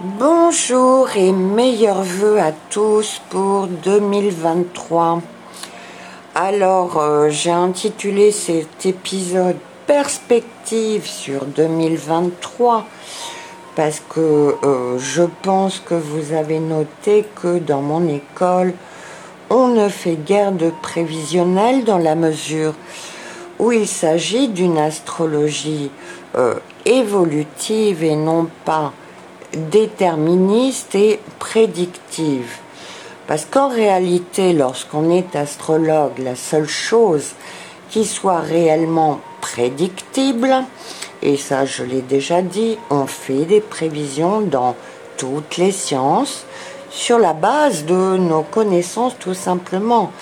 Bonjour et meilleurs voeux à tous pour 2023. Alors, euh, j'ai intitulé cet épisode Perspective sur 2023 parce que euh, je pense que vous avez noté que dans mon école, on ne fait guère de prévisionnel dans la mesure où il s'agit d'une astrologie euh, évolutive et non pas déterministe et prédictive. Parce qu'en réalité, lorsqu'on est astrologue, la seule chose qui soit réellement prédictible, et ça je l'ai déjà dit, on fait des prévisions dans toutes les sciences sur la base de nos connaissances tout simplement.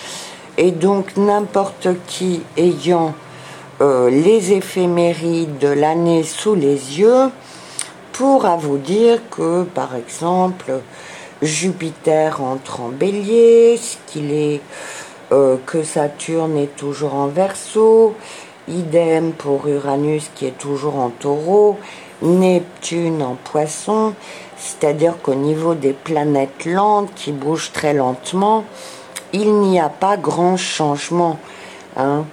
Et donc n'importe qui ayant euh, les éphémérides de l'année sous les yeux pourra vous dire que par exemple Jupiter entre en bélier, qu'il est euh, que Saturne est toujours en verso, idem pour Uranus qui est toujours en taureau, Neptune en poisson, c'est-à-dire qu'au niveau des planètes lentes qui bougent très lentement, il n'y a pas grand changement. Hein.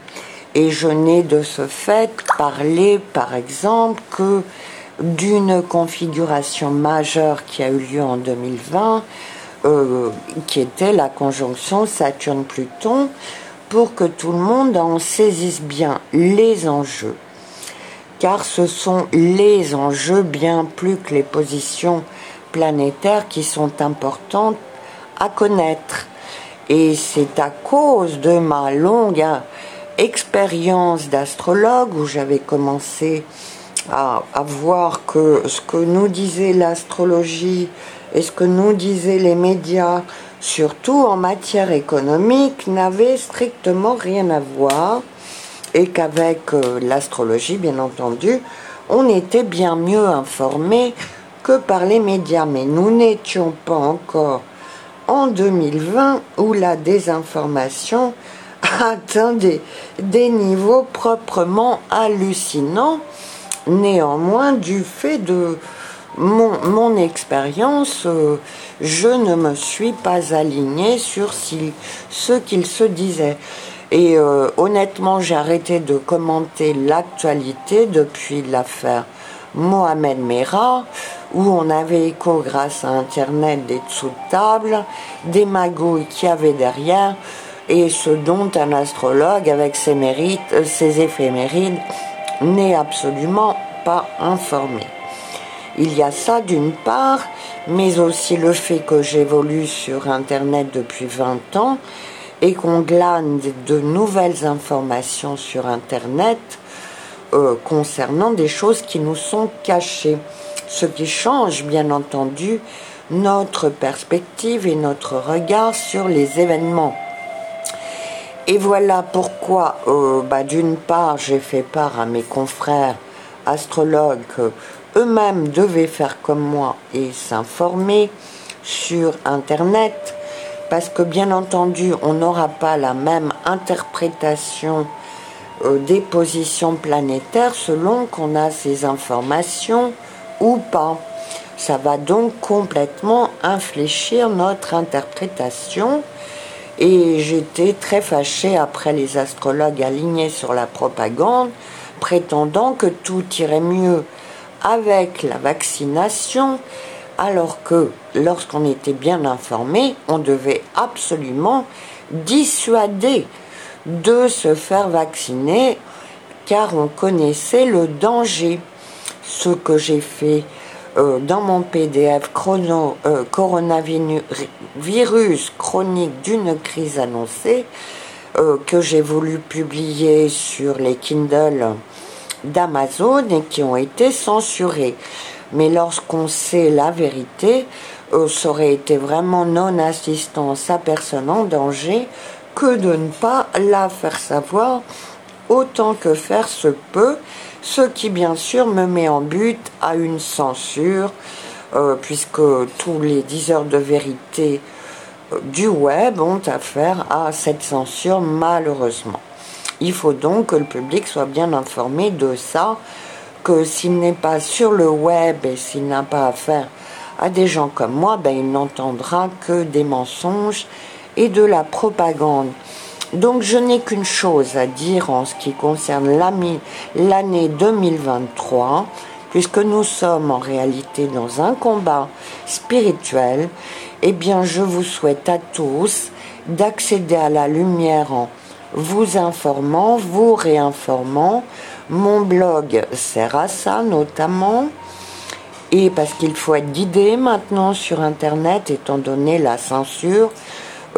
Et je n'ai de ce fait parlé, par exemple, que d'une configuration majeure qui a eu lieu en 2020, euh, qui était la conjonction Saturne-Pluton, pour que tout le monde en saisisse bien les enjeux. Car ce sont les enjeux bien plus que les positions planétaires qui sont importantes à connaître. Et c'est à cause de ma longue expérience d'astrologue où j'avais commencé à, voir que ce que nous disait l'astrologie et ce que nous disaient les médias, surtout en matière économique, n'avait strictement rien à voir et qu'avec euh, l'astrologie, bien entendu, on était bien mieux informés que par les médias. Mais nous n'étions pas encore en 2020 où la désinformation atteint des niveaux proprement hallucinants, néanmoins du fait de mon, mon expérience, euh, je ne me suis pas alignée sur ce qu'il se disait. Et euh, honnêtement, j'ai arrêté de commenter l'actualité depuis l'affaire Mohamed Merah, où on avait écho grâce à Internet des dessous de table, des magouilles qui avaient derrière, et ce dont un astrologue avec ses mérites, euh, ses éphémérides, n'est absolument pas informé. Il y a ça d'une part, mais aussi le fait que j'évolue sur Internet depuis 20 ans et qu'on glane de nouvelles informations sur Internet euh, concernant des choses qui nous sont cachées. Ce qui change, bien entendu, notre perspective et notre regard sur les événements. Et voilà pourquoi, euh, bah, d'une part, j'ai fait part à mes confrères astrologues eux-mêmes devaient faire comme moi et s'informer sur Internet, parce que bien entendu, on n'aura pas la même interprétation euh, des positions planétaires selon qu'on a ces informations ou pas. Ça va donc complètement infléchir notre interprétation. Et j'étais très fâchée après les astrologues alignés sur la propagande, prétendant que tout irait mieux avec la vaccination, alors que lorsqu'on était bien informé, on devait absolument dissuader de se faire vacciner car on connaissait le danger. Ce que j'ai fait euh, dans mon PDF chrono, euh, coronavirus chronique d'une crise annoncée euh, que j'ai voulu publier sur les Kindle d'Amazon et qui ont été censurés. Mais lorsqu'on sait la vérité, ça aurait été vraiment non-assistance à personne en danger que de ne pas la faire savoir autant que faire se peut, ce qui bien sûr me met en but à une censure, euh, puisque tous les 10 heures de vérité euh, du web ont affaire à cette censure malheureusement. Il faut donc que le public soit bien informé de ça, que s'il n'est pas sur le web et s'il n'a pas affaire à des gens comme moi, ben, il n'entendra que des mensonges et de la propagande. Donc je n'ai qu'une chose à dire en ce qui concerne l'année 2023, puisque nous sommes en réalité dans un combat spirituel, eh bien je vous souhaite à tous d'accéder à la lumière en vous informant, vous réinformant. Mon blog sert à ça notamment. Et parce qu'il faut être guidé maintenant sur Internet, étant donné la censure,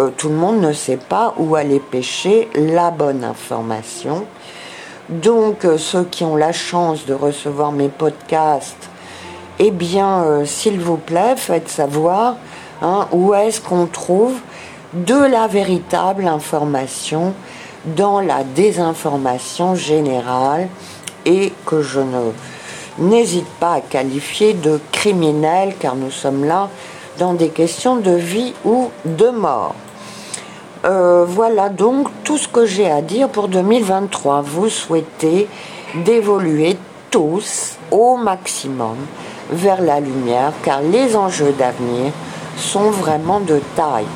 euh, tout le monde ne sait pas où aller pêcher la bonne information. Donc euh, ceux qui ont la chance de recevoir mes podcasts, eh bien, euh, s'il vous plaît, faites savoir hein, où est-ce qu'on trouve de la véritable information dans la désinformation générale et que je n'hésite pas à qualifier de criminel car nous sommes là dans des questions de vie ou de mort. Euh, voilà donc tout ce que j'ai à dire pour 2023. Vous souhaitez d'évoluer tous au maximum vers la lumière car les enjeux d'avenir sont vraiment de taille.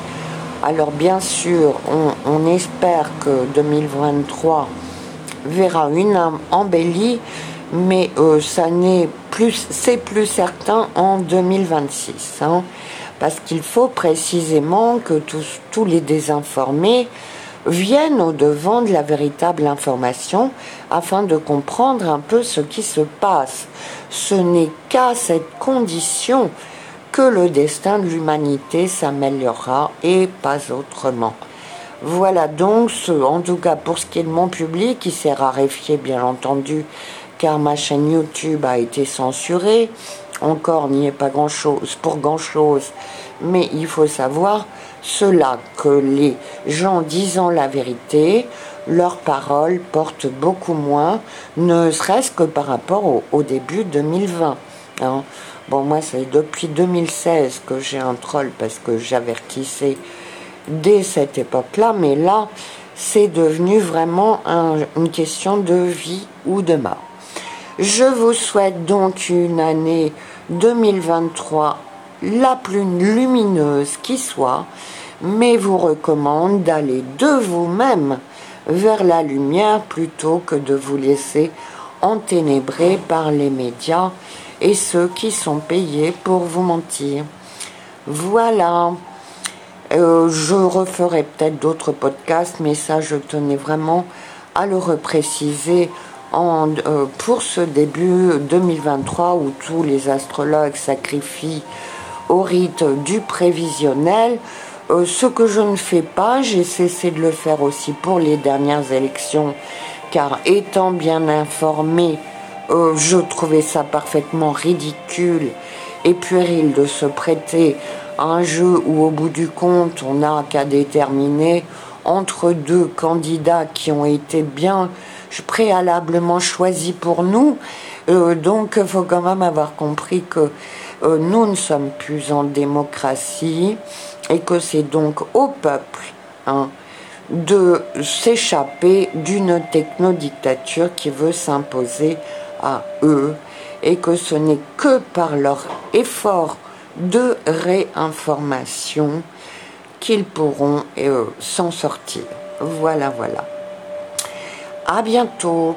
Alors bien sûr, on, espère que 2023 verra une embellie, mais euh, ça n'est plus, c'est plus certain en 2026, hein, parce qu'il faut précisément que tous, tous les désinformés viennent au devant de la véritable information afin de comprendre un peu ce qui se passe. Ce n'est qu'à cette condition que le destin de l'humanité s'améliorera et pas autrement. Voilà donc ce, en tout cas pour ce qui est de mon public, qui s'est raréfié bien entendu, car ma chaîne YouTube a été censurée. Encore n'y est pas grand chose pour grand chose, mais il faut savoir cela que les gens disant la vérité, leurs paroles portent beaucoup moins, ne serait-ce que par rapport au, début 2020. Hein. Bon, moi, c'est depuis 2016 que j'ai un troll parce que j'avertissais dès cette époque-là, mais là, c'est devenu vraiment une question de vie ou de mort. Je vous souhaite donc une année 2023 la plus lumineuse qui soit, mais vous recommande d'aller de vous-même vers la lumière plutôt que de vous laisser enténébrer par les médias et ceux qui sont payés pour vous mentir. Voilà. Euh, je referai peut-être d'autres podcasts, mais ça, je tenais vraiment à le repréciser euh, pour ce début 2023 où tous les astrologues sacrifient au rite du prévisionnel. Euh, ce que je ne fais pas, j'ai cessé de le faire aussi pour les dernières élections, car étant bien informé euh, je trouvais ça parfaitement ridicule et puéril de se prêter à un jeu où au bout du compte on n'a qu'à déterminer entre deux candidats qui ont été bien préalablement choisis pour nous. Euh, donc il faut quand même avoir compris que euh, nous ne sommes plus en démocratie et que c'est donc au peuple hein, de s'échapper d'une technodictature qui veut s'imposer à eux et que ce n'est que par leur effort de réinformation qu'ils pourront s'en sortir. Voilà, voilà. À bientôt.